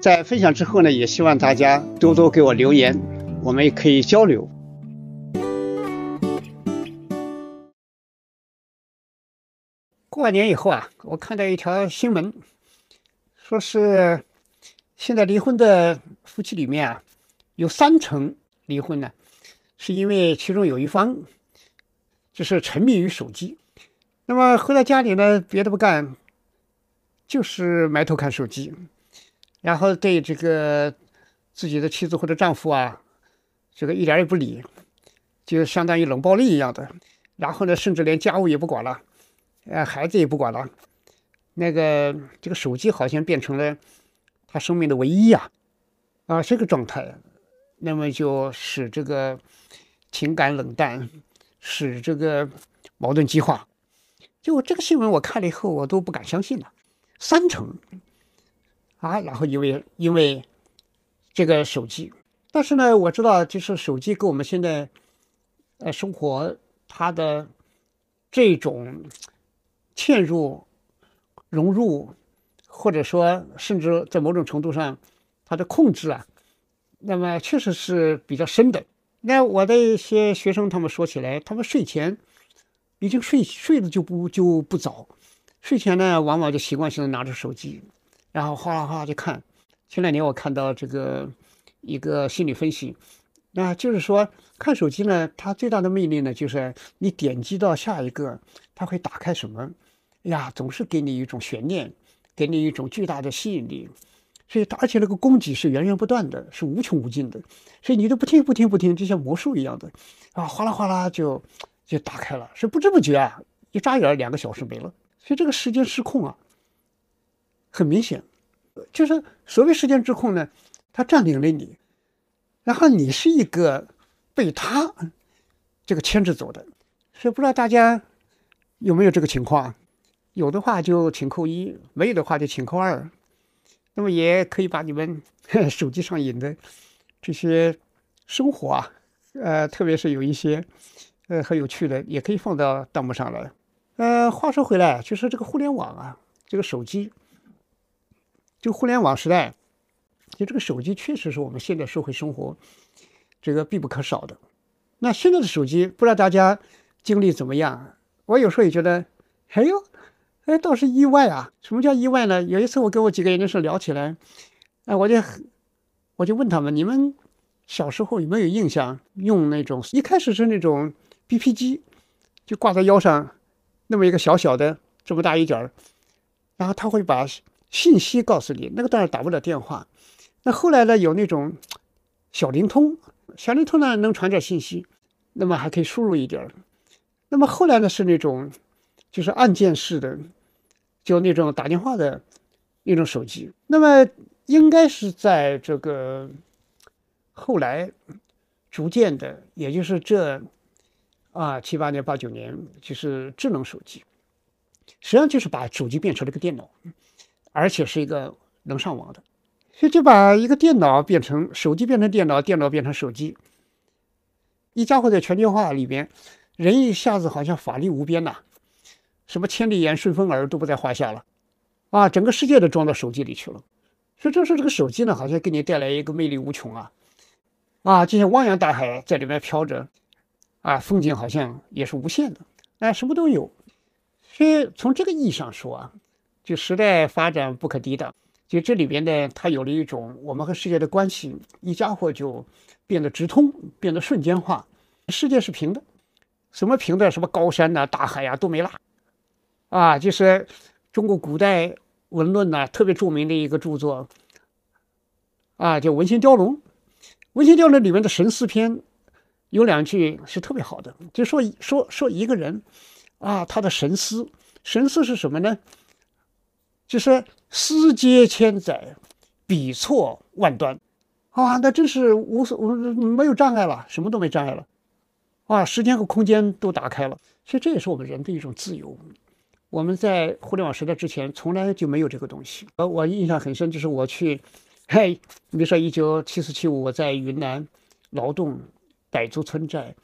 在分享之后呢，也希望大家多多给我留言，我们也可以交流。过完年以后啊，我看到一条新闻，说是现在离婚的夫妻里面啊，有三成离婚呢，是因为其中有一方就是沉迷于手机，那么回到家里呢，别的不干，就是埋头看手机，然后对这个自己的妻子或者丈夫啊，这个一点也不理，就相当于冷暴力一样的，然后呢，甚至连家务也不管了。呃，孩子也不管了，那个这个手机好像变成了他生命的唯一呀，啊，这个状态，那么就使这个情感冷淡，使这个矛盾激化。就这个新闻我看了以后，我都不敢相信了，三成啊，然后因为因为这个手机，但是呢，我知道就是手机跟我们现在呃生活它的这种。嵌入、融入，或者说甚至在某种程度上，它的控制啊，那么确实是比较深的。那我的一些学生他们说起来，他们睡前已经睡睡的就不就不早，睡前呢往往就习惯性的拿着手机，然后哗啦哗啦就看。前两年我看到这个一个心理分析，那就是说看手机呢，它最大的魅力呢，就是你点击到下一个，它会打开什么？哎呀，总是给你一种悬念，给你一种巨大的吸引力，所以而且那个供给是源源不断的，是无穷无尽的，所以你都不听不听不听，就像魔术一样的，啊，哗啦哗啦就就打开了，是不知不觉啊，一眨眼两个小时没了，所以这个时间失控啊，很明显，就是所谓时间之控呢，它占领了你，然后你是一个被他这个牵着走的，所以不知道大家有没有这个情况？有的话就请扣一，没有的话就请扣二。那么也可以把你们 手机上瘾的这些生活啊，呃，特别是有一些呃很有趣的，也可以放到弹幕上来。呃，话说回来，就是这个互联网啊，这个手机，这个互联网时代，就这个手机确实是我们现在社会生活这个必不可少的。那现在的手机，不知道大家经历怎么样？我有时候也觉得，哎呦。哎，倒是意外啊！什么叫意外呢？有一次我跟我几个研究生聊起来，哎，我就我就问他们：你们小时候有没有印象用那种一开始是那种 BP 机，就挂在腰上，那么一个小小的这么大一点儿，然后他会把信息告诉你。那个当然打不了电话。那后来呢，有那种小灵通，小灵通呢能传点信息，那么还可以输入一点。那么后来呢是那种就是按键式的。就那种打电话的那种手机，那么应该是在这个后来逐渐的，也就是这啊七八年、八九年，就是智能手机，实际上就是把手机变成了一个电脑，而且是一个能上网的，所以就把一个电脑变成手机，变成电脑，电脑变成手机，一家伙在全球化里边，人一下子好像法力无边呐。什么千里眼、顺风耳都不在话下了，啊，整个世界都装到手机里去了。所以这时候这个手机呢，好像给你带来一个魅力无穷啊，啊，就像汪洋大海在里面飘着，啊，风景好像也是无限的，哎，什么都有。所以从这个意义上说啊，就时代发展不可抵挡，就这里边呢，它有了一种我们和世界的关系，一家伙就变得直通，变得瞬间化。世界是平的，什么平的？什么高山呐、大海呀都没了，啊，就是中国古代文论呐特别著名的一个著作，啊，叫《文心雕龙》。《文心雕龙》里面的神思篇有两句是特别好的，就说说说一个人啊，他的神思，神思是什么呢？就是思接千载，笔错万端，啊，那真是无所没有障碍了，什么都没障碍了，啊，时间和空间都打开了。所以这也是我们人的一种自由。我们在互联网时代之前从来就没有这个东西。呃，我印象很深，就是我去，嘿，你比如说一九七四七五，我在云南劳动傣族村寨，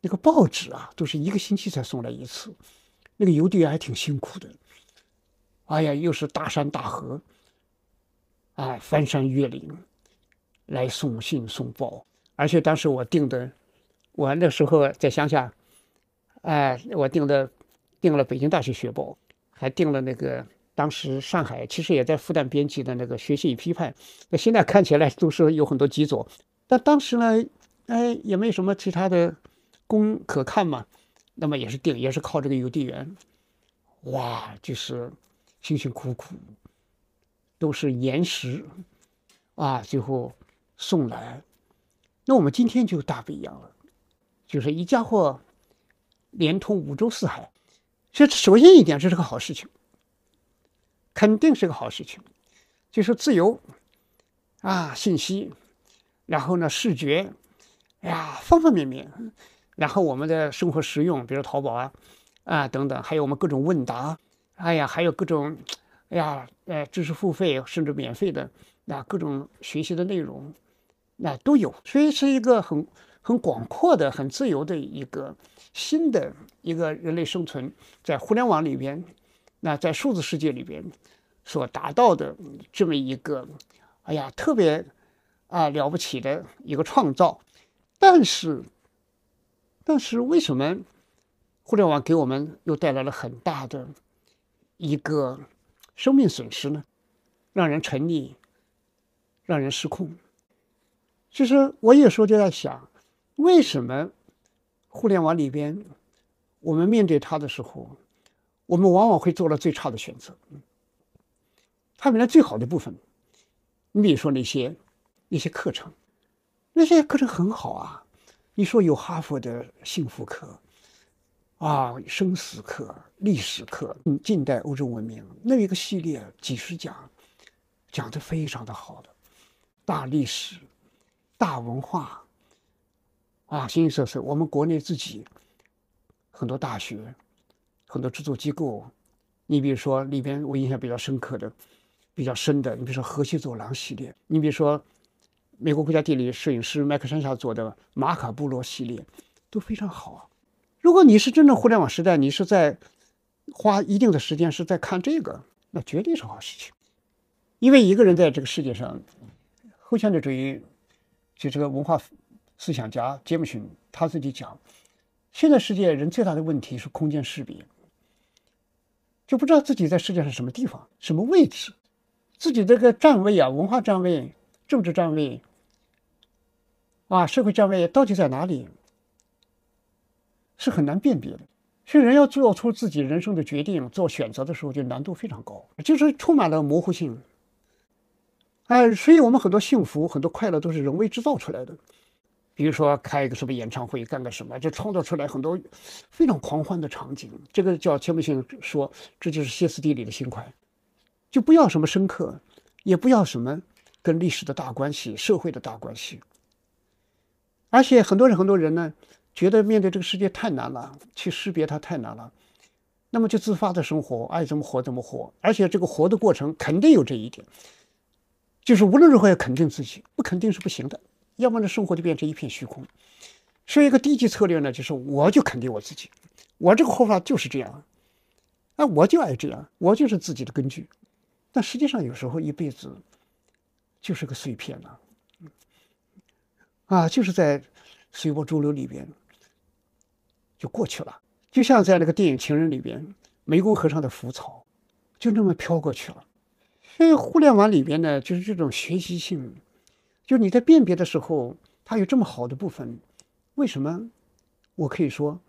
那个报纸啊，都是一个星期才送来一次，那个邮递员还挺辛苦的。哎呀，又是大山大河，啊，翻山越岭来送信送报，而且当时我订的，我那时候在乡下，哎，我订的订了北京大学学报，还订了那个当时上海其实也在复旦编辑的那个《学习与批判》，那现在看起来都是有很多极左，但当时呢，哎，也没什么其他的功可看嘛，那么也是订，也是靠这个邮递员，哇，就是。辛辛苦苦，都是岩石啊，最后送来。那我们今天就大不一样了，就是一家伙连通五洲四海。这首先一点，这是个好事情，肯定是个好事情。就是自由啊，信息，然后呢，视觉，哎呀，方方面面。然后我们的生活实用，比如淘宝啊，啊等等，还有我们各种问答。哎呀，还有各种，哎呀，呃，知识付费甚至免费的，那各种学习的内容，那都有，所以是一个很很广阔的、很自由的一个新的一个人类生存在互联网里边，那在数字世界里边所达到的这么一个，哎呀，特别啊了不起的一个创造。但是，但是为什么互联网给我们又带来了很大的？一个生命损失呢，让人沉溺，让人失控。其实我有时候就在想，为什么互联网里边，我们面对它的时候，我们往往会做了最差的选择。它本来最好的部分，你比如说那些那些课程，那些课程很好啊。你说有哈佛的幸福课。啊，生死课、历史课，嗯，近代欧洲文明那一个系列几十讲，讲的非常的好的，大历史、大文化，啊，形形色色。我们国内自己很多大学、很多制作机构，你比如说里边我印象比较深刻的、比较深的，你比如说河西走廊系列，你比如说美国国家地理摄影师麦克山下做的马卡部落系列，都非常好。如果你是真正互联网时代，你是在花一定的时间是在看这个，那绝对是好事情。因为一个人在这个世界上，后现代主义就这个文化思想家杰姆逊他自己讲，现在世界人最大的问题是空间识别，就不知道自己在世界上什么地方、什么位置，自己这个站位啊、文化站位、政治站位啊、社会站位到底在哪里？是很难辨别的，所以人要做出自己人生的决定、做选择的时候，就难度非常高，就是充满了模糊性。哎，所以我们很多幸福、很多快乐都是人为制造出来的。比如说开一个什么演唱会，干个什么，就创造出来很多非常狂欢的场景。这个叫钱穆逊说，这就是歇斯底里的心快，就不要什么深刻，也不要什么跟历史的大关系、社会的大关系。而且很多人，很多人呢。觉得面对这个世界太难了，去识别它太难了，那么就自发的生活，爱怎么活怎么活。而且这个活的过程肯定有这一点，就是无论如何要肯定自己，不肯定是不行的，要不然生活就变成一片虚空。所以一个低级策略呢，就是我就肯定我自己，我这个活法就是这样，啊，我就爱这样，我就是自己的根据。但实际上有时候一辈子就是个碎片呐，啊，就是在随波逐流里边。就过去了，就像在那个电影《情人》里边，湄公河上的浮草，就那么飘过去了。所以互联网里边呢，就是这种学习性，就是你在辨别的时候，它有这么好的部分，为什么？我可以说，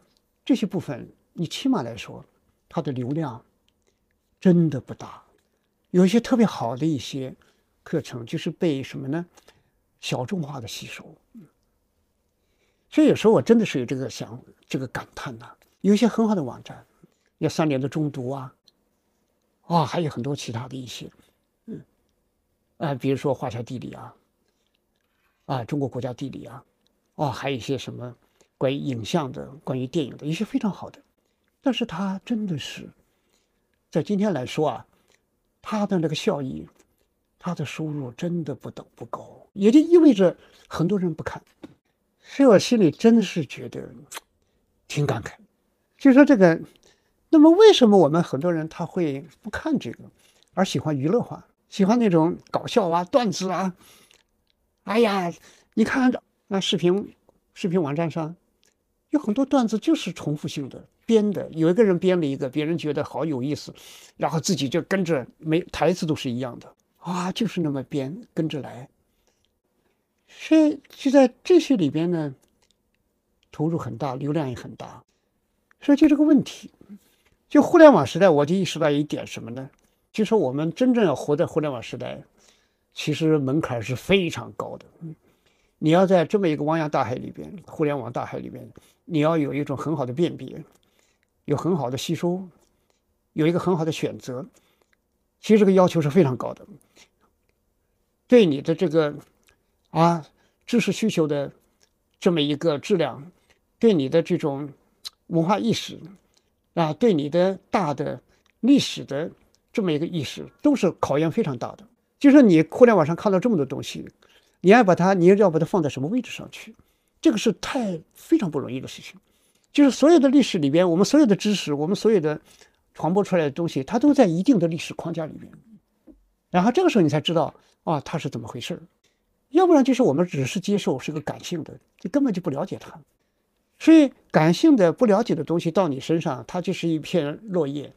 这些部分你起码来说，它的流量真的不大。有一些特别好的一些课程，就是被什么呢？小众化的吸收。所以有时候我真的是有这个想这个感叹呐。有一些很好的网站，要三年的中读啊，啊，还有很多其他的一些，嗯，啊，比如说华夏地理啊，啊，中国国家地理啊，哦，还有一些什么。关于影像的、关于电影的一些非常好的，但是它真的是，在今天来说啊，它的那个效益，它的收入真的不等不高，也就意味着很多人不看，所以我心里真的是觉得挺感慨。就说这个，那么为什么我们很多人他会不看这个，而喜欢娱乐化，喜欢那种搞笑啊、段子啊？哎呀，你看那视频视频网站上。有很多段子就是重复性的编的，有一个人编了一个，别人觉得好有意思，然后自己就跟着，没台词都是一样的啊，就是那么编，跟着来。所以就在这些里边呢，投入很大，流量也很大。所以就这个问题，就互联网时代，我就意识到一点什么呢？就是我们真正要活在互联网时代，其实门槛是非常高的。你要在这么一个汪洋大海里边，互联网大海里边，你要有一种很好的辨别，有很好的吸收，有一个很好的选择。其实这个要求是非常高的，对你的这个啊知识需求的这么一个质量，对你的这种文化意识啊，对你的大的历史的这么一个意识，都是考验非常大的。就是你互联网上看到这么多东西。你要把它，你要把它放在什么位置上去？这个是太非常不容易的事情。就是所有的历史里边，我们所有的知识，我们所有的传播出来的东西，它都在一定的历史框架里面。然后这个时候你才知道啊，它是怎么回事儿。要不然就是我们只是接受，是个感性的，就根本就不了解它。所以感性的不了解的东西到你身上，它就是一片落叶，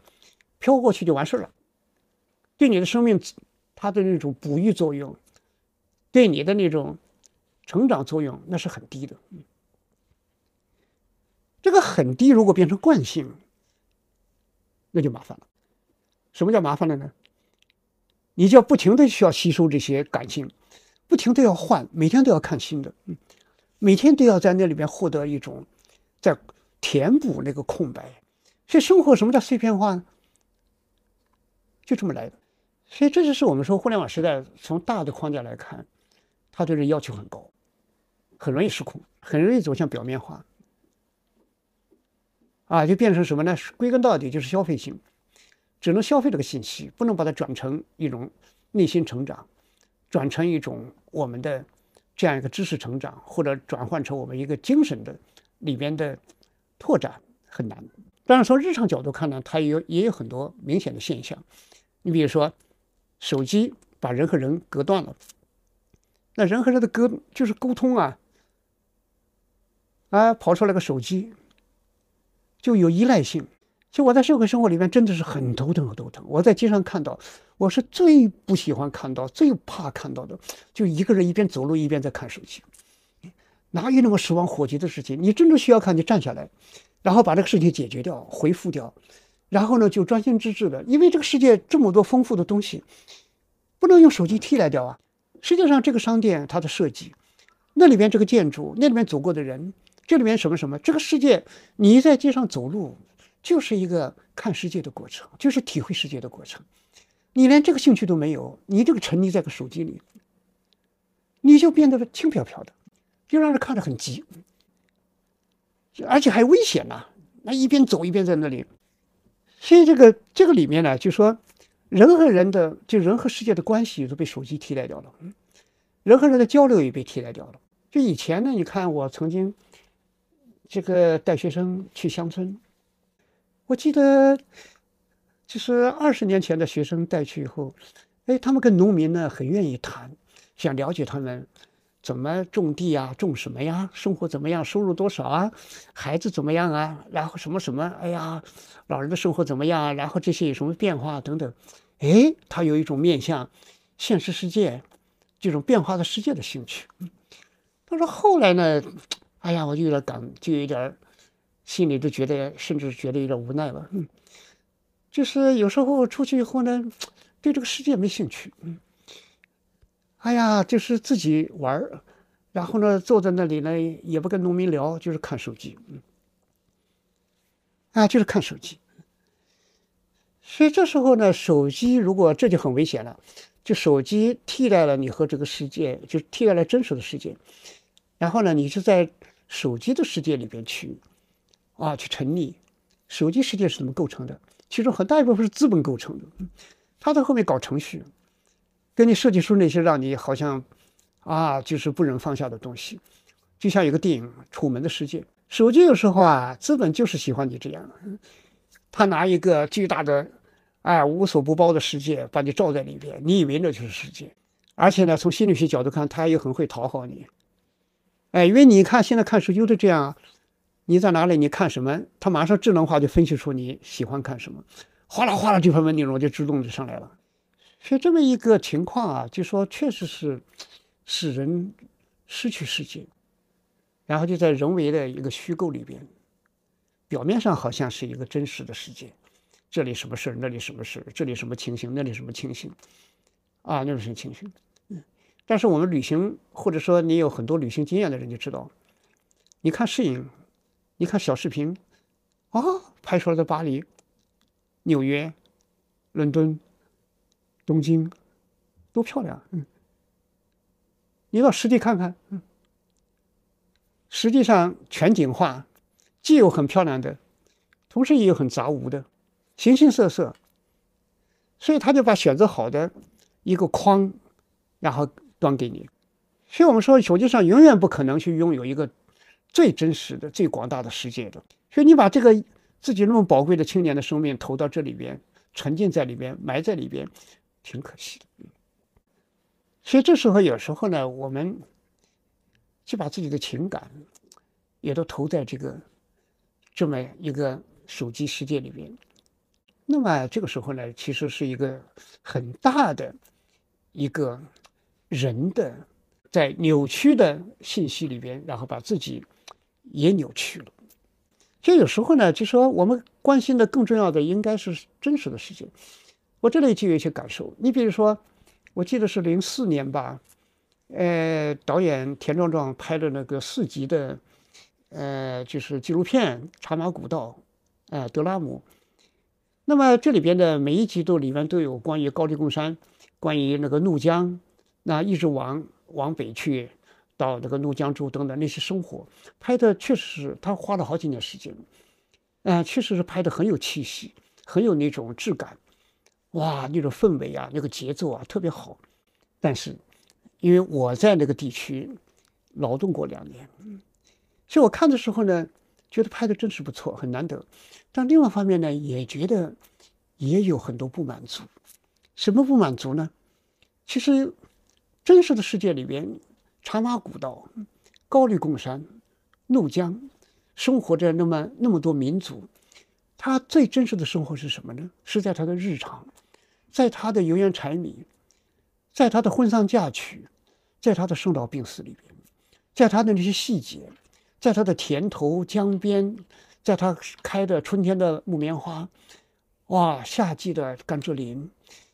飘过去就完事儿了。对你的生命，它的那种哺育作用。对你的那种成长作用，那是很低的。这个很低，如果变成惯性，那就麻烦了。什么叫麻烦了呢？你就要不停的需要吸收这些感性，不停的要换，每天都要看新的，嗯每天都要在那里边获得一种在填补那个空白。所以生活什么叫碎片化呢？就这么来的。所以这就是我们说互联网时代从大的框架来看。它对人要求很高，很容易失控，很容易走向表面化，啊，就变成什么呢？归根到底就是消费性，只能消费这个信息，不能把它转成一种内心成长，转成一种我们的这样一个知识成长，或者转换成我们一个精神的里边的拓展，很难。当然，从日常角度看呢，它也有也有很多明显的现象。你比如说，手机把人和人隔断了。那人和人的隔就是沟通啊，啊，跑出来个手机，就有依赖性。其实我在社会生活里面真的是很头疼，很头疼。我在街上看到，我是最不喜欢看到、最怕看到的，就一个人一边走路一边在看手机，哪有那么十万火急的事情？你真正需要看，你站下来，然后把这个事情解决掉、回复掉，然后呢就专心致志的，因为这个世界这么多丰富的东西，不能用手机替代掉啊。实际上，这个商店它的设计，那里边这个建筑，那里面走过的人，这里面什么什么，这个世界，你在街上走路，就是一个看世界的过程，就是体会世界的过程。你连这个兴趣都没有，你这个沉溺在个手机里，你就变得轻飘飘的，就让人看着很急，而且还危险呐！那一边走一边在那里，所以这个这个里面呢，就说。人和人的，就人和世界的关系都被手机替代掉了，人和人的交流也被替代掉了。就以前呢，你看我曾经这个带学生去乡村，我记得就是二十年前的学生带去以后，哎，他们跟农民呢很愿意谈，想了解他们怎么种地啊，种什么呀，生活怎么样，收入多少啊，孩子怎么样啊，然后什么什么，哎呀，老人的生活怎么样，然后这些有什么变化等等。哎，他有一种面向现实世界这种变化的世界的兴趣。他说后来呢，哎呀，我就有点感，就有点心里都觉得，甚至觉得有点无奈吧。嗯，就是有时候出去以后呢，对这个世界没兴趣。嗯，哎呀，就是自己玩，然后呢，坐在那里呢，也不跟农民聊，就是看手机。嗯，啊，就是看手机。所以这时候呢，手机如果这就很危险了，就手机替代了你和这个世界，就替代了真实的世界，然后呢，你就在手机的世界里边去，啊，去沉溺。手机世界是怎么构成的？其中很大一部分是资本构成的，他在后面搞程序，给你设计出那些让你好像，啊，就是不忍放下的东西，就像有个电影《楚门的世界》。手机有时候啊，资本就是喜欢你这样。他拿一个巨大的，哎，无所不包的世界把你罩在里边，你以为那就是世界，而且呢，从心理学角度看，他也很会讨好你，哎，因为你看现在看书就是这样，你在哪里，你看什么，他马上智能化就分析出你喜欢看什么，哗啦哗啦这方面内容就自动就上来了，所以这么一个情况啊，就说确实是使人失去世界，然后就在人为的一个虚构里边。表面上好像是一个真实的世界，这里什么事儿，那里什么事儿，这里什么情形，那里什么情形，啊，那里什么情形？嗯，但是我们旅行，或者说你有很多旅行经验的人就知道，你看摄影，你看小视频，啊，拍出来的巴黎、纽约、伦敦、东京，多漂亮，嗯，你到实地看看，嗯，实际上全景画。既有很漂亮的，同时也有很杂无的，形形色色。所以他就把选择好的一个框，然后端给你。所以我们说，手机上永远不可能去拥有一个最真实的、最广大的世界的。所以你把这个自己那么宝贵的青年的生命投到这里边，沉浸在里边，埋在里边，挺可惜的。所以这时候有时候呢，我们就把自己的情感也都投在这个。这么一个手机世界里边，那么这个时候呢，其实是一个很大的一个人的在扭曲的信息里边，然后把自己也扭曲了。就有时候呢，就说我们关心的更重要的应该是真实的世界。我这里就有一些感受。你比如说，我记得是零四年吧，呃，导演田壮壮拍的那个四集的。呃，就是纪录片《茶马古道》，呃，德拉姆。那么这里边的每一集都里面都有关于高黎贡山，关于那个怒江，那一直往往北去，到那个怒江州等等那些生活，拍的确实他花了好几年时间，嗯，确实是拍的很有气息，很有那种质感，哇，那种氛围啊，那个节奏啊特别好。但是，因为我在那个地区劳动过两年。所以我看的时候呢，觉得拍的真是不错，很难得。但另外一方面呢，也觉得也有很多不满足。什么不满足呢？其实真实的世界里边，茶马古道、高黎贡山、怒江，生活着那么那么多民族，他最真实的生活是什么呢？是在他的日常，在他的油盐柴米，在他的婚丧嫁娶，在他的生老病死里边，在他的那些细节。在他的田头江边，在他开的春天的木棉花，哇，夏季的甘蔗林，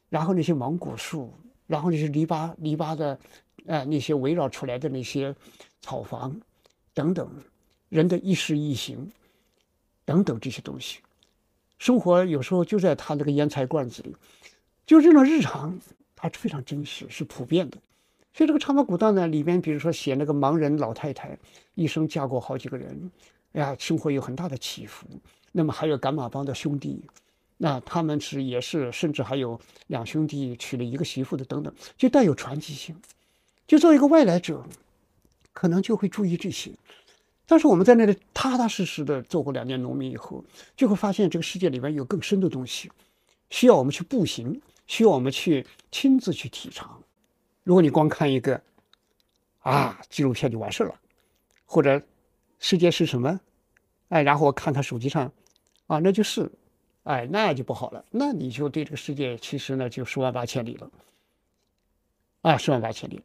然后那些芒果树，然后那些篱笆篱笆的，呃，那些围绕出来的那些草房，等等，人的一食一行，等等这些东西，生活有时候就在他那个烟菜罐子里，就这种日常，它非常真实，是普遍的。所以这个长马古道呢，里面比如说写那个盲人老太太，一生嫁过好几个人，哎呀，生活有很大的起伏。那么还有赶马帮的兄弟，那他们是也是，甚至还有两兄弟娶了一个媳妇的等等，就带有传奇性。就作为一个外来者，可能就会注意这些。但是我们在那里踏踏实实的做过两年农民以后，就会发现这个世界里面有更深的东西，需要我们去步行，需要我们去亲自去体尝。如果你光看一个啊纪录片就完事了，或者世界是什么，哎，然后我看他手机上啊，那就是哎，那就不好了。那你就对这个世界其实呢就十万八千里了，啊，十万八千里。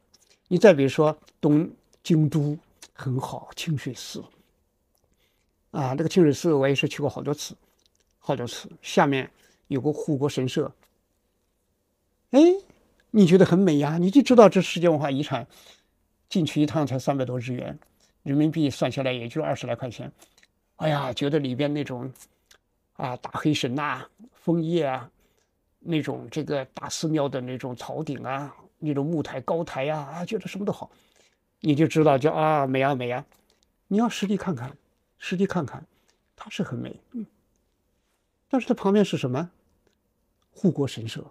你再比如说东京都很好，清水寺，啊，那个清水寺我也是去过好多次，好多次。下面有个护国神社，哎，你觉得很美呀？你就知道这世界文化遗产，进去一趟才三百多日元，人民币算下来也就二十来块钱。哎呀，觉得里边那种啊大黑神呐、枫叶啊，那种这个大寺庙的那种草顶啊。那种木台高台呀，啊，觉得什么都好，你就知道叫啊美啊美啊。你要实地看看，实地看看，它是很美，嗯。但是它旁边是什么？护国神社。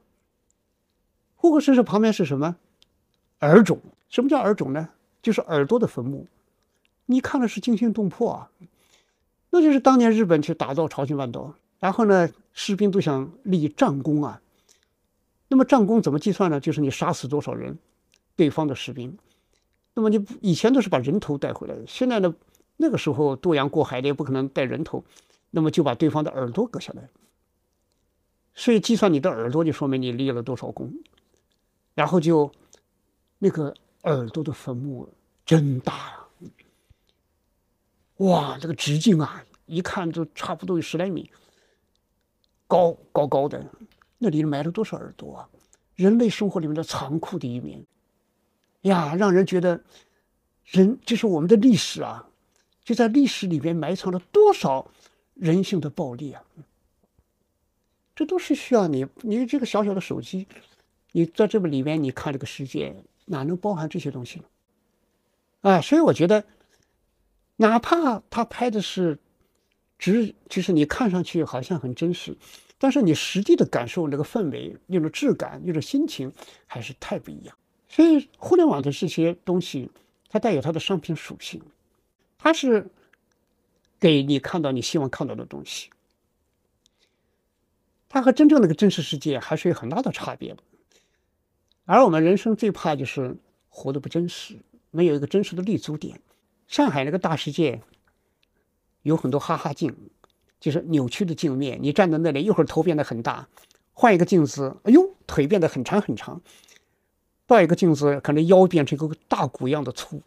护国神社旁边是什么？耳冢。什么叫耳冢呢？就是耳朵的坟墓。你看了是惊心动魄啊。那就是当年日本去打造朝鲜半岛，然后呢，士兵都想立战功啊。那么战功怎么计算呢？就是你杀死多少人，对方的士兵。那么你以前都是把人头带回来的，现在呢，那个时候渡洋过海的也不可能带人头，那么就把对方的耳朵割下来。所以计算你的耳朵，就说明你立了多少功。然后就那个耳朵的坟墓真大啊！哇，这个直径啊，一看就差不多有十来米，高高高的。那里埋了多少耳朵啊？人类生活里面的残酷的一面呀，让人觉得人就是我们的历史啊，就在历史里面埋藏了多少人性的暴力啊！这都是需要你，你这个小小的手机，你在这个里面你看这个世界，哪能包含这些东西呢？啊，所以我觉得，哪怕他拍的是，只就是你看上去好像很真实。但是你实际的感受那个氛围、那种质感、那种心情，还是太不一样。所以互联网的这些东西，它带有它的商品属性，它是给你看到你希望看到的东西。它和真正那个真实世界还是有很大的差别的。而我们人生最怕就是活得不真实，没有一个真实的立足点。上海那个大世界有很多哈哈镜。就是扭曲的镜面，你站在那里，一会儿头变得很大，换一个镜子，哎呦，腿变得很长很长，到一个镜子，可能腰变成一个大鼓一样的粗，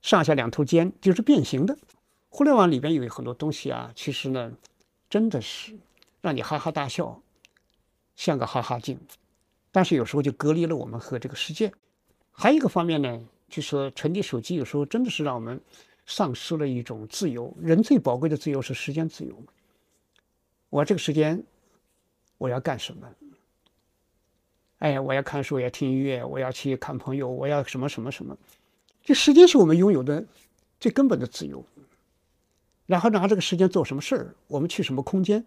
上下两头尖就是变形的。互联网里边有很多东西啊，其实呢，真的是让你哈哈大笑，像个哈哈镜，但是有时候就隔离了我们和这个世界。还有一个方面呢，就说沉迷手机有时候真的是让我们丧失了一种自由。人最宝贵的自由是时间自由。我这个时间，我要干什么？哎，我要看书，我要听音乐，我要去看朋友，我要什么什么什么。这时间是我们拥有的最根本的自由。然后拿这个时间做什么事儿？我们去什么空间？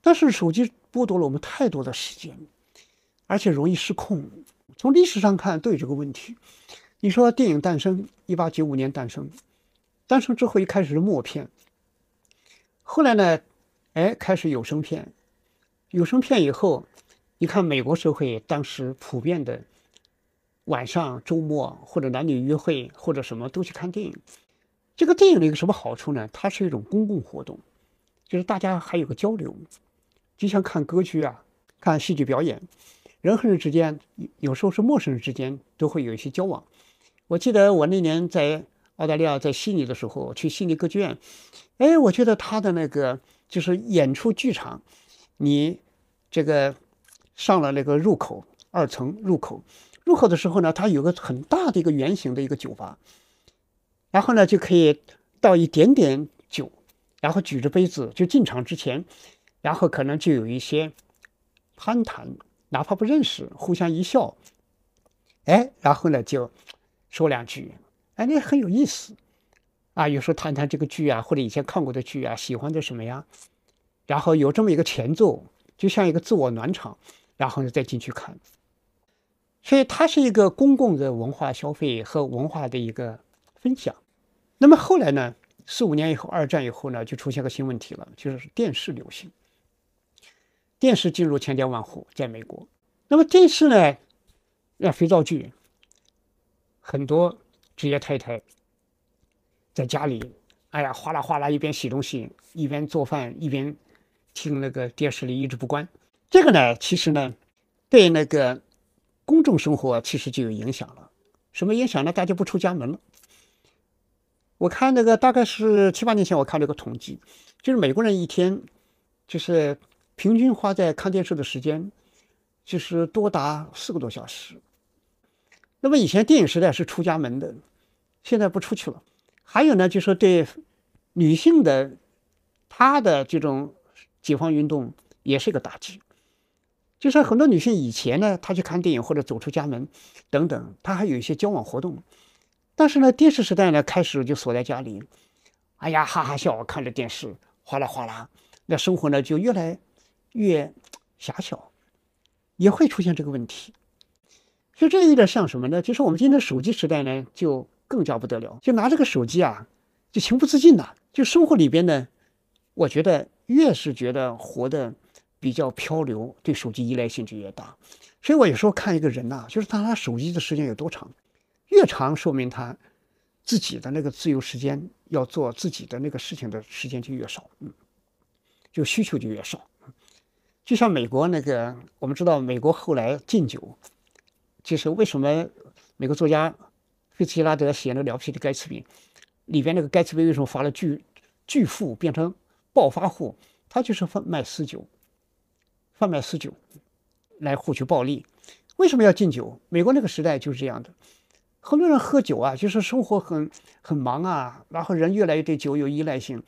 但是手机剥夺了我们太多的时间，而且容易失控。从历史上看都有这个问题。你说电影诞生，一八九五年诞生，诞生之后一开始是默片，后来呢？哎，开始有声片，有声片以后，你看美国社会当时普遍的晚上、周末或者男女约会或者什么都去看电影。这个电影的一个什么好处呢？它是一种公共活动，就是大家还有个交流，就像看歌剧啊、看戏剧表演，人和人之间有时候是陌生人之间都会有一些交往。我记得我那年在澳大利亚在悉尼的时候，去悉尼歌剧院，哎，我觉得他的那个。就是演出剧场，你这个上了那个入口二层入口，入口的时候呢，它有个很大的一个圆形的一个酒吧，然后呢就可以倒一点点酒，然后举着杯子就进场之前，然后可能就有一些攀谈，哪怕不认识，互相一笑，哎，然后呢就说两句，哎，那很有意思。啊，有时候谈谈这个剧啊，或者以前看过的剧啊，喜欢的什么呀？然后有这么一个前奏，就像一个自我暖场，然后呢再进去看。所以它是一个公共的文化消费和文化的一个分享。那么后来呢，四五年以后，二战以后呢，就出现个新问题了，就是电视流行，电视进入千家万户，在美国。那么电视呢，那肥皂剧，很多职业太太。在家里，哎呀，哗啦哗啦，一边洗东西，一边做饭，一边听那个电视里一直不关。这个呢，其实呢，对那个公众生活其实就有影响了。什么影响呢？大家不出家门了。我看那个大概是七八年前，我看了个统计，就是美国人一天就是平均花在看电视的时间，就是多达四个多小时。那么以前电影时代是出家门的，现在不出去了。还有呢，就是对女性的她的这种解放运动也是一个打击。就是很多女性以前呢，她去看电影或者走出家门等等，她还有一些交往活动。但是呢，电视时代呢，开始就锁在家里，哎呀，哈哈笑，看着电视，哗啦哗啦，那生活呢就越来越狭小，也会出现这个问题。所以这有点像什么呢？就是我们今天手机时代呢，就更加不得了，就拿这个手机啊，就情不自禁的，就生活里边呢，我觉得越是觉得活的。比较漂流，对手机依赖性就越大，所以我有时候看一个人呐，就是他拿手机的时间有多长，越长说明他自己的那个自由时间要做自己的那个事情的时间就越少，嗯，就需求就越少。就像美国那个，我们知道美国后来禁酒，就是为什么美国作家费茨杰拉德写那《了不起的盖茨比》里边那个盖茨比为什么发了巨巨富变成暴发户，他就是贩卖私酒。贩卖私酒来获取暴利，为什么要禁酒？美国那个时代就是这样的，很多人喝酒啊，就是生活很很忙啊，然后人越来越对酒有依赖性。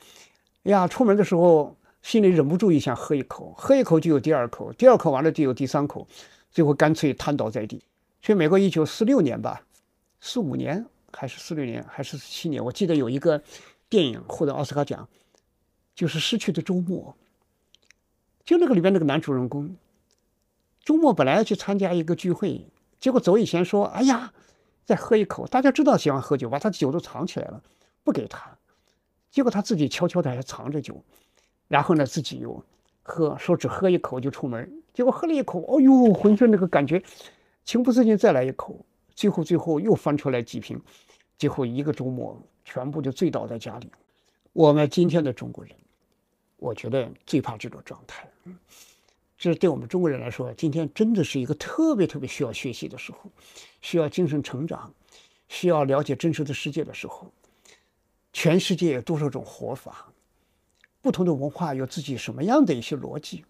哎呀，出门的时候心里忍不住也想喝一口，喝一口就有第二口，第二口完了就有第三口，最后干脆瘫倒在地。所以，美国一九四六年吧，四五年还是四六年还是四七年，我记得有一个电影获得奥斯卡奖，就是《失去的周末》。就那个里边那个男主人公，周末本来要去参加一个聚会，结果走以前说：“哎呀，再喝一口。”大家知道喜欢喝酒，把他酒都藏起来了，不给他。结果他自己悄悄的还藏着酒，然后呢自己又喝，说只喝一口就出门。结果喝了一口，哦呦，浑身那个感觉，情不自禁再来一口。最后最后又翻出来几瓶，最后一个周末全部就醉倒在家里。我们今天的中国人。我觉得最怕这种状态，这对我们中国人来说，今天真的是一个特别特别需要学习的时候，需要精神成长，需要了解真实的世界的时候。全世界有多少种活法？不同的文化有自己什么样的一些逻辑？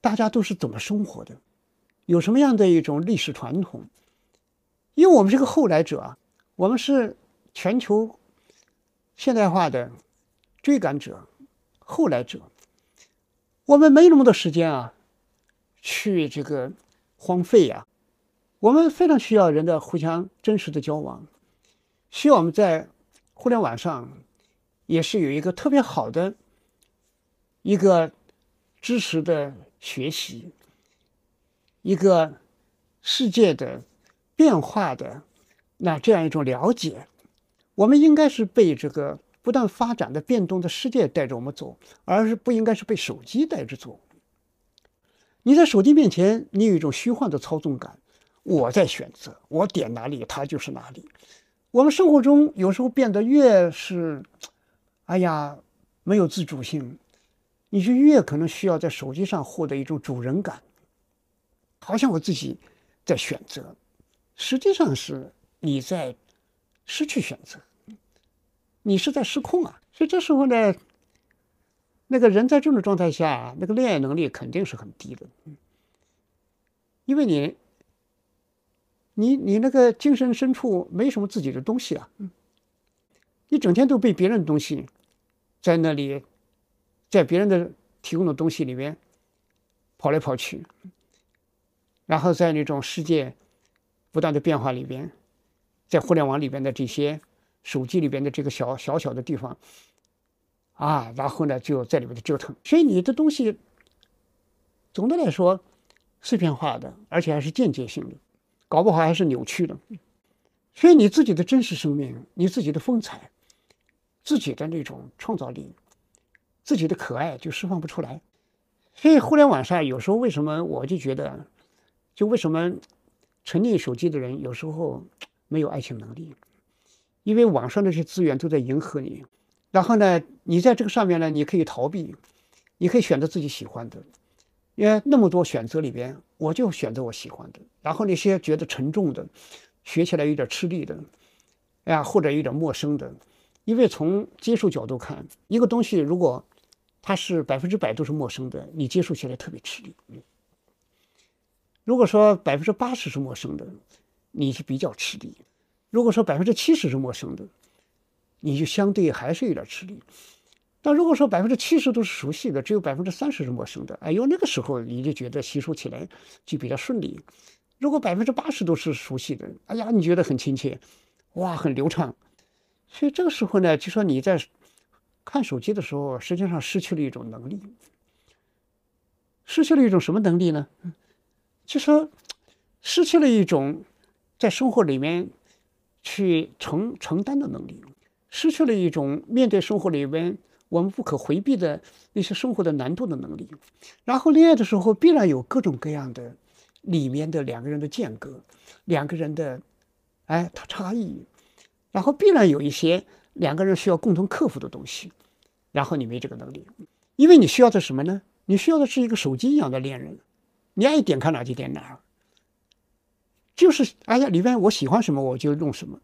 大家都是怎么生活的？有什么样的一种历史传统？因为我们是个后来者啊，我们是全球现代化的追赶者。后来者，我们没那么多时间啊，去这个荒废呀。我们非常需要人的互相真实的交往，需要我们在互联网上也是有一个特别好的一个知识的学习，一个世界的变化的那这样一种了解。我们应该是被这个。不断发展的变动的世界带着我们走，而是不应该是被手机带着走。你在手机面前，你有一种虚幻的操纵感。我在选择，我点哪里，它就是哪里。我们生活中有时候变得越是，哎呀，没有自主性，你就越可能需要在手机上获得一种主人感，好像我自己在选择，实际上是你在失去选择。你是在失控啊！所以这时候呢，那个人在这种状态下，那个恋爱能力肯定是很低的，因为你，你你那个精神深处没什么自己的东西啊，你整天都被别人的东西在那里，在别人的提供的东西里面跑来跑去，然后在那种世界不断的变化里边，在互联网里边的这些。手机里边的这个小小小的地方，啊，然后呢就在里面的折腾，所以你的东西总的来说碎片化的，而且还是间接性的，搞不好还是扭曲的。所以你自己的真实生命、你自己的风采、自己的那种创造力、自己的可爱就释放不出来。所以互联网上有时候为什么我就觉得，就为什么沉溺手机的人有时候 没有爱情能力？因为网上那些资源都在迎合你，然后呢，你在这个上面呢，你可以逃避，你可以选择自己喜欢的，因为那么多选择里边，我就选择我喜欢的。然后那些觉得沉重的，学起来有点吃力的，哎呀，或者有点陌生的，因为从接受角度看，一个东西如果它是百分之百都是陌生的，你接受起来特别吃力。如果说百分之八十是陌生的，你是比较吃力；如果说百分之七十是陌生的，你就相对还是有点吃力。但如果说百分之七十都是熟悉的，只有百分之三十是陌生的，哎呦，那个时候你就觉得吸收起来就比较顺利。如果百分之八十都是熟悉的，哎呀，你觉得很亲切，哇，很流畅。所以这个时候呢，就说你在看手机的时候，实际上失去了一种能力，失去了一种什么能力呢？就说失去了一种在生活里面去承承担的能力，失去了一种面对生活里面。我们不可回避的那些生活的难度的能力，然后恋爱的时候必然有各种各样的里面的两个人的间隔，两个人的哎他差异，然后必然有一些两个人需要共同克服的东西，然后你没这个能力，因为你需要的什么呢？你需要的是一个手机一样的恋人，你爱点开哪就点哪，就是哎呀里面我喜欢什么我就用什么，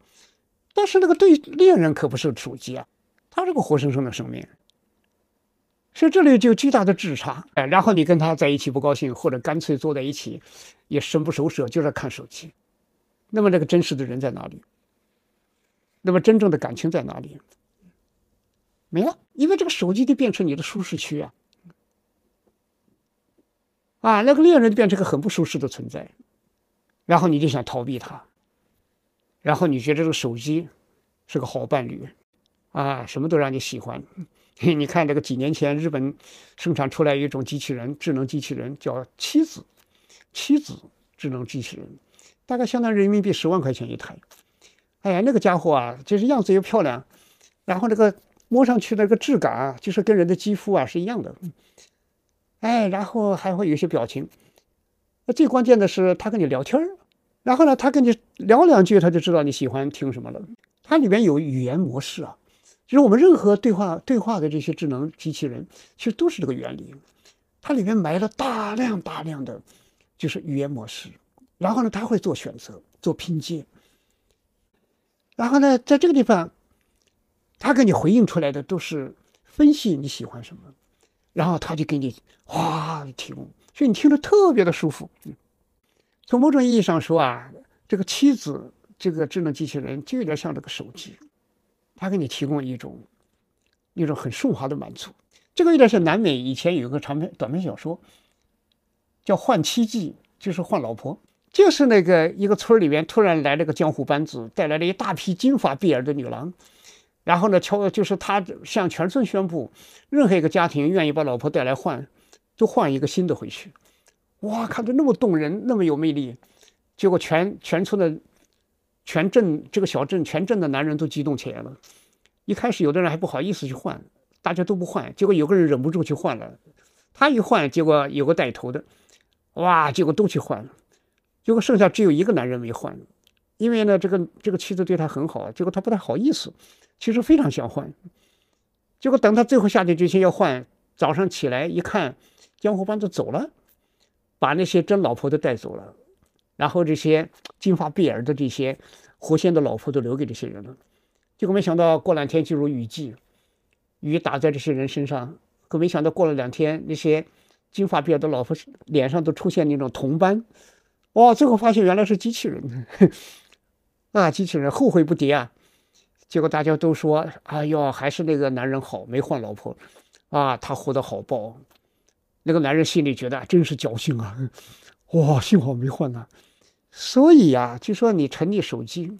但是那个对恋人可不是手机啊。他是个活生生的生命，所以这里就巨大的质差。哎，然后你跟他在一起不高兴，或者干脆坐在一起也神不守舍，就在看手机。那么，那个真实的人在哪里？那么，真正的感情在哪里？没了，因为这个手机就变成你的舒适区啊！啊，那个恋人变成个很不舒适的存在，然后你就想逃避他，然后你觉得这个手机是个好伴侣。啊，什么都让你喜欢。你看这个几年前日本生产出来一种机器人，智能机器人叫妻子，妻子智能机器人，大概相当于人民币十万块钱一台。哎呀，那个家伙啊，就是样子又漂亮，然后这个摸上去那个质感啊，就是跟人的肌肤啊是一样的。哎，然后还会有一些表情。那最关键的是，他跟你聊天儿然后呢，他跟你聊两句，他就知道你喜欢听什么了。它里面有语言模式啊。就是我们任何对话对话的这些智能机器人，其实都是这个原理。它里面埋了大量大量的，就是语言模式。然后呢，它会做选择，做拼接。然后呢，在这个地方，它给你回应出来的都是分析你喜欢什么，然后他就给你哗提供，所以你听着特别的舒服。从某种意义上说啊，这个妻子这个智能机器人就有点像这个手机。它给你提供一种一种很顺滑的满足，这个有点像南美以前有一个长篇短篇小说，叫《换妻记》，就是换老婆，就是那个一个村里面突然来了个江湖班子，带来了一大批金发碧眼的女郎，然后呢，敲就是他向全村宣布，任何一个家庭愿意把老婆带来换，就换一个新的回去。哇，看着那么动人，那么有魅力，结果全全村的。全镇这个小镇，全镇的男人都激动起来了。一开始有的人还不好意思去换，大家都不换。结果有个人忍不住去换了，他一换，结果有个带头的，哇，结果都去换了。结果剩下只有一个男人没换，因为呢，这个这个妻子对他很好，结果他不太好意思，其实非常想换。结果等他最后下定决心要换，早上起来一看，江湖班子走了，把那些真老婆都带走了。然后这些金发碧眼的这些活鲜的老婆都留给这些人了，结果没想到过两天进入雨季，雨打在这些人身上，可没想到过了两天，那些金发碧眼的老婆脸上都出现那种铜斑，哇！最后发现原来是机器人，啊，机器人后悔不迭啊！结果大家都说：“哎呦，还是那个男人好，没换老婆，啊，他活得好爆。”那个男人心里觉得真是侥幸啊，哇，幸好没换呢。所以呀，就说你沉溺手机，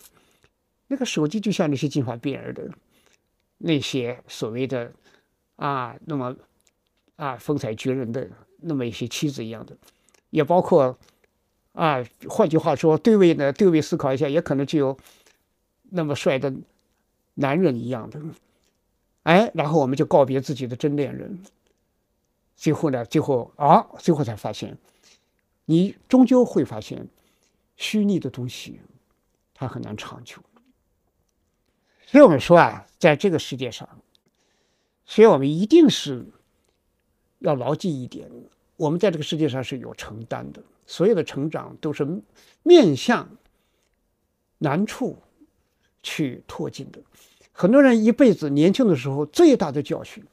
那个手机就像那些金发碧眼的那些所谓的啊，那么啊风采绝人的那么一些妻子一样的，也包括啊，换句话说，对位呢，对位思考一下，也可能就有那么帅的男人一样的，哎，然后我们就告别自己的真恋人，最后呢，最后啊，最后才发现，你终究会发现。虚拟的东西，它很难长久。所以我们说啊，在这个世界上，所以我们一定是要牢记一点：我们在这个世界上是有承担的，所有的成长都是面向难处去拓进的。很多人一辈子年轻的时候最大的教训，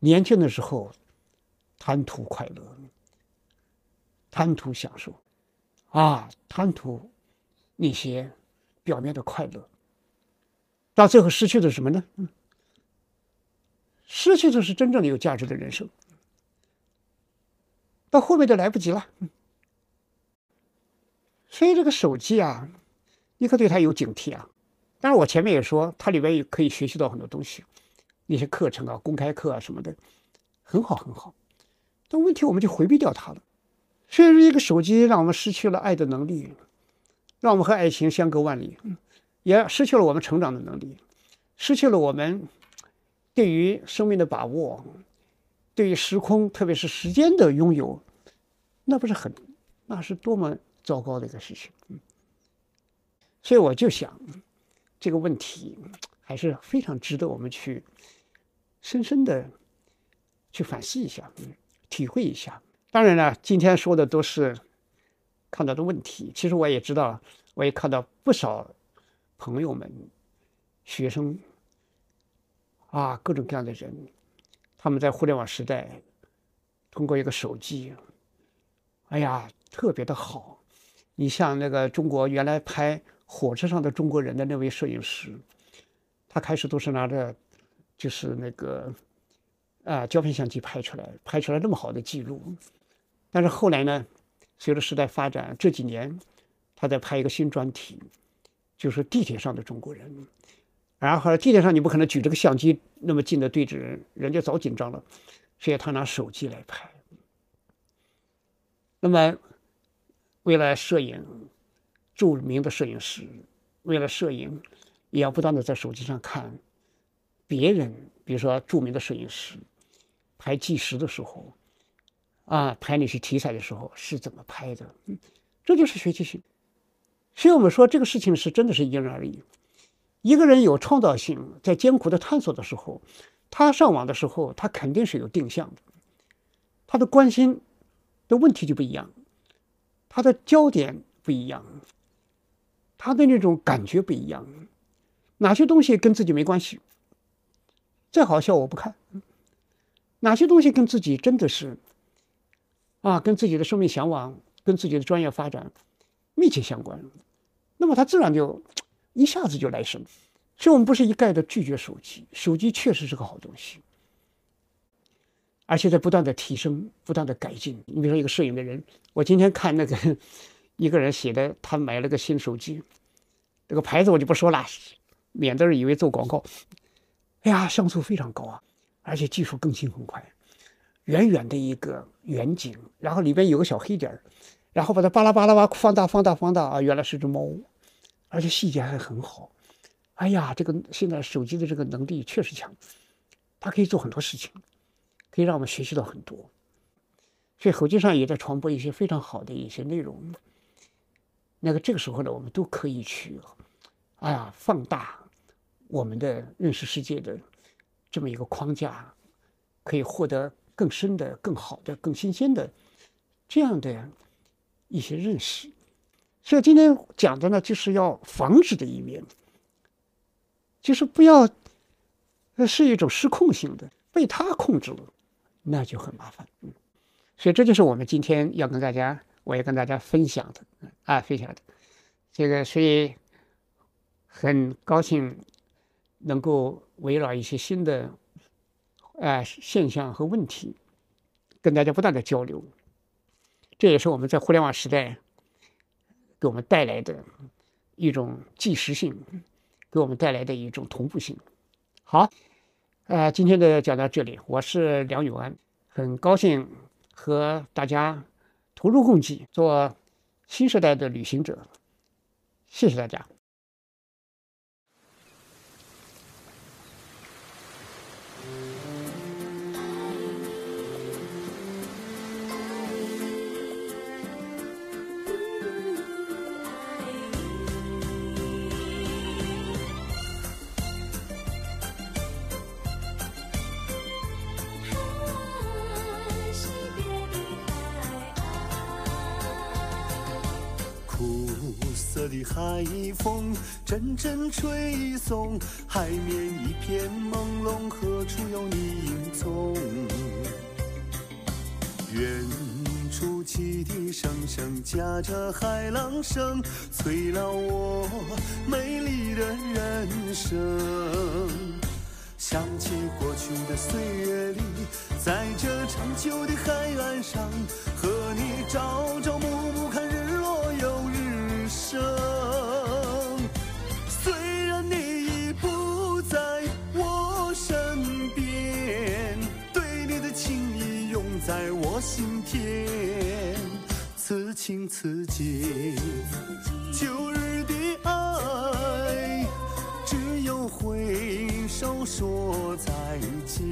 年轻的时候贪图快乐，贪图享受，啊，贪图那些表面的快乐，到最后失去的什么呢？失去的是真正的有价值的人生。到后面就来不及了。所以这个手机啊，你可对它有警惕啊。当然，我前面也说，它里面也可以学习到很多东西，那些课程啊、公开课啊什么的，很好很好。但问题我们就回避掉它了。所以，一个手机让我们失去了爱的能力，让我们和爱情相隔万里，也失去了我们成长的能力，失去了我们对于生命的把握，对于时空，特别是时间的拥有，那不是很，那是多么糟糕的一个事情。所以我就想。这个问题还是非常值得我们去深深的去反思一下，嗯体会一下。当然了，今天说的都是看到的问题。其实我也知道，我也看到不少朋友们、学生啊，各种各样的人，他们在互联网时代通过一个手机，哎呀，特别的好。你像那个中国原来拍。火车上的中国人的那位摄影师，他开始都是拿着，就是那个啊胶片相机拍出来，拍出来那么好的记录。但是后来呢，随着时代发展，这几年他在拍一个新专题，就是地铁上的中国人。然后地铁上你不可能举这个相机那么近的对着人，人家早紧张了，所以他拿手机来拍。那么为了摄影。著名的摄影师为了摄影，也要不断的在手机上看别人，比如说著名的摄影师拍纪实的时候，啊，拍那些题材的时候是怎么拍的？这就是学习性。所以我们说这个事情是真的是因人而异。一个人有创造性，在艰苦的探索的时候，他上网的时候，他肯定是有定向的，他的关心的问题就不一样，他的焦点不一样。他的那种感觉不一样，哪些东西跟自己没关系？再好笑我不看。哪些东西跟自己真的是啊，跟自己的生命向往、跟自己的专业发展密切相关，那么他自然就一下子就来神。所以我们不是一概的拒绝手机，手机确实是个好东西，而且在不断的提升、不断的改进。你比如说一个摄影的人，我今天看那个。一个人写的，他买了个新手机，这个牌子我就不说了，免得以为做广告。哎呀，像素非常高啊，而且技术更新很快。远远的一个远景，然后里边有个小黑点儿，然后把它巴拉巴拉巴放大、放大、放大啊，原来是只猫，而且细节还很好。哎呀，这个现在手机的这个能力确实强，它可以做很多事情，可以让我们学习到很多。所以手机上也在传播一些非常好的一些内容。那个这个时候呢，我们都可以去，哎呀，放大我们的认识世界的这么一个框架，可以获得更深的、更好的、更新鲜的这样的一些认识。所以今天讲的呢，就是要防止的一面，就是不要是一种失控性的被他控制了，那就很麻烦。嗯，所以这就是我们今天要跟大家。我也跟大家分享的啊，分享的这个，所以很高兴能够围绕一些新的啊现象和问题，跟大家不断的交流。这也是我们在互联网时代给我们带来的一种即时性，给我们带来的一种同步性。好，呃，今天的讲到这里，我是梁永安，很高兴和大家。投入共济，做新时代的旅行者。谢谢大家。海风阵阵吹送，海面一片朦胧，何处有你影踪？远处汽笛声声夹着海浪声，催老我美丽的人生。想起过去的岁月里，在这长久的海岸上，和你朝朝暮情此景，旧日的爱，只有挥手说再见。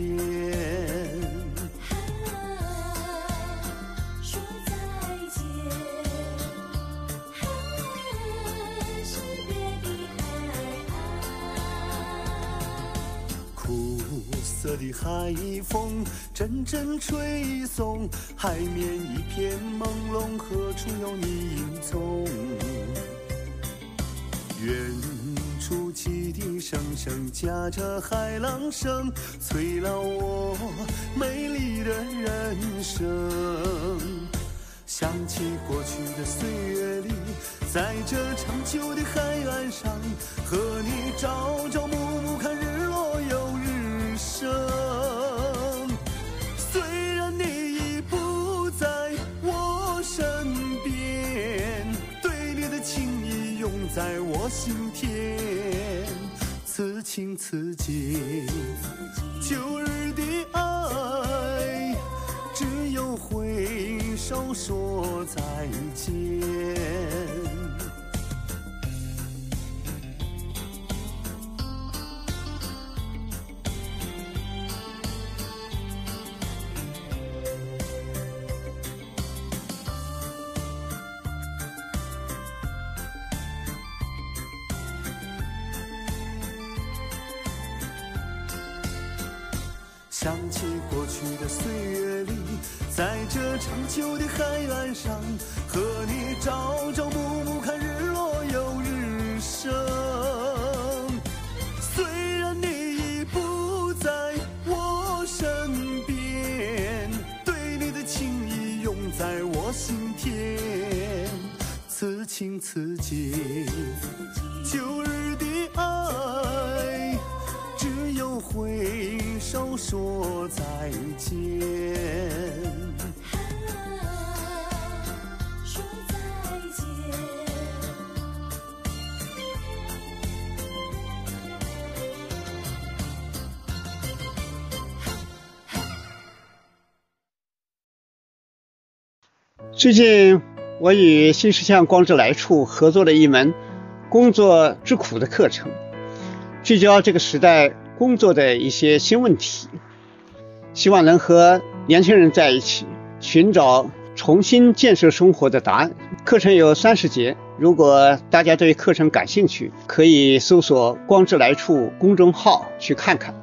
的海风阵阵吹送，海面一片朦胧，何处有你影踪？远处汽笛声声夹着海浪声，催老我美丽的人生。想起过去的岁月里，在这长久的海岸上，和你朝朝暮我心田。此情此景，旧日的爱，只有挥手说再见。在这长久的海岸上，和你朝朝暮暮看日落又日升。虽然你已不在我身边，对你的情意永在我心田。此情此景，旧日的爱，挥。手说再见。说再见。最近，我与新世相光之来处合作了一门“工作之苦”的课程，聚焦这个时代。工作的一些新问题，希望能和年轻人在一起寻找重新建设生活的答案。课程有三十节，如果大家对课程感兴趣，可以搜索“光之来处”公众号去看看。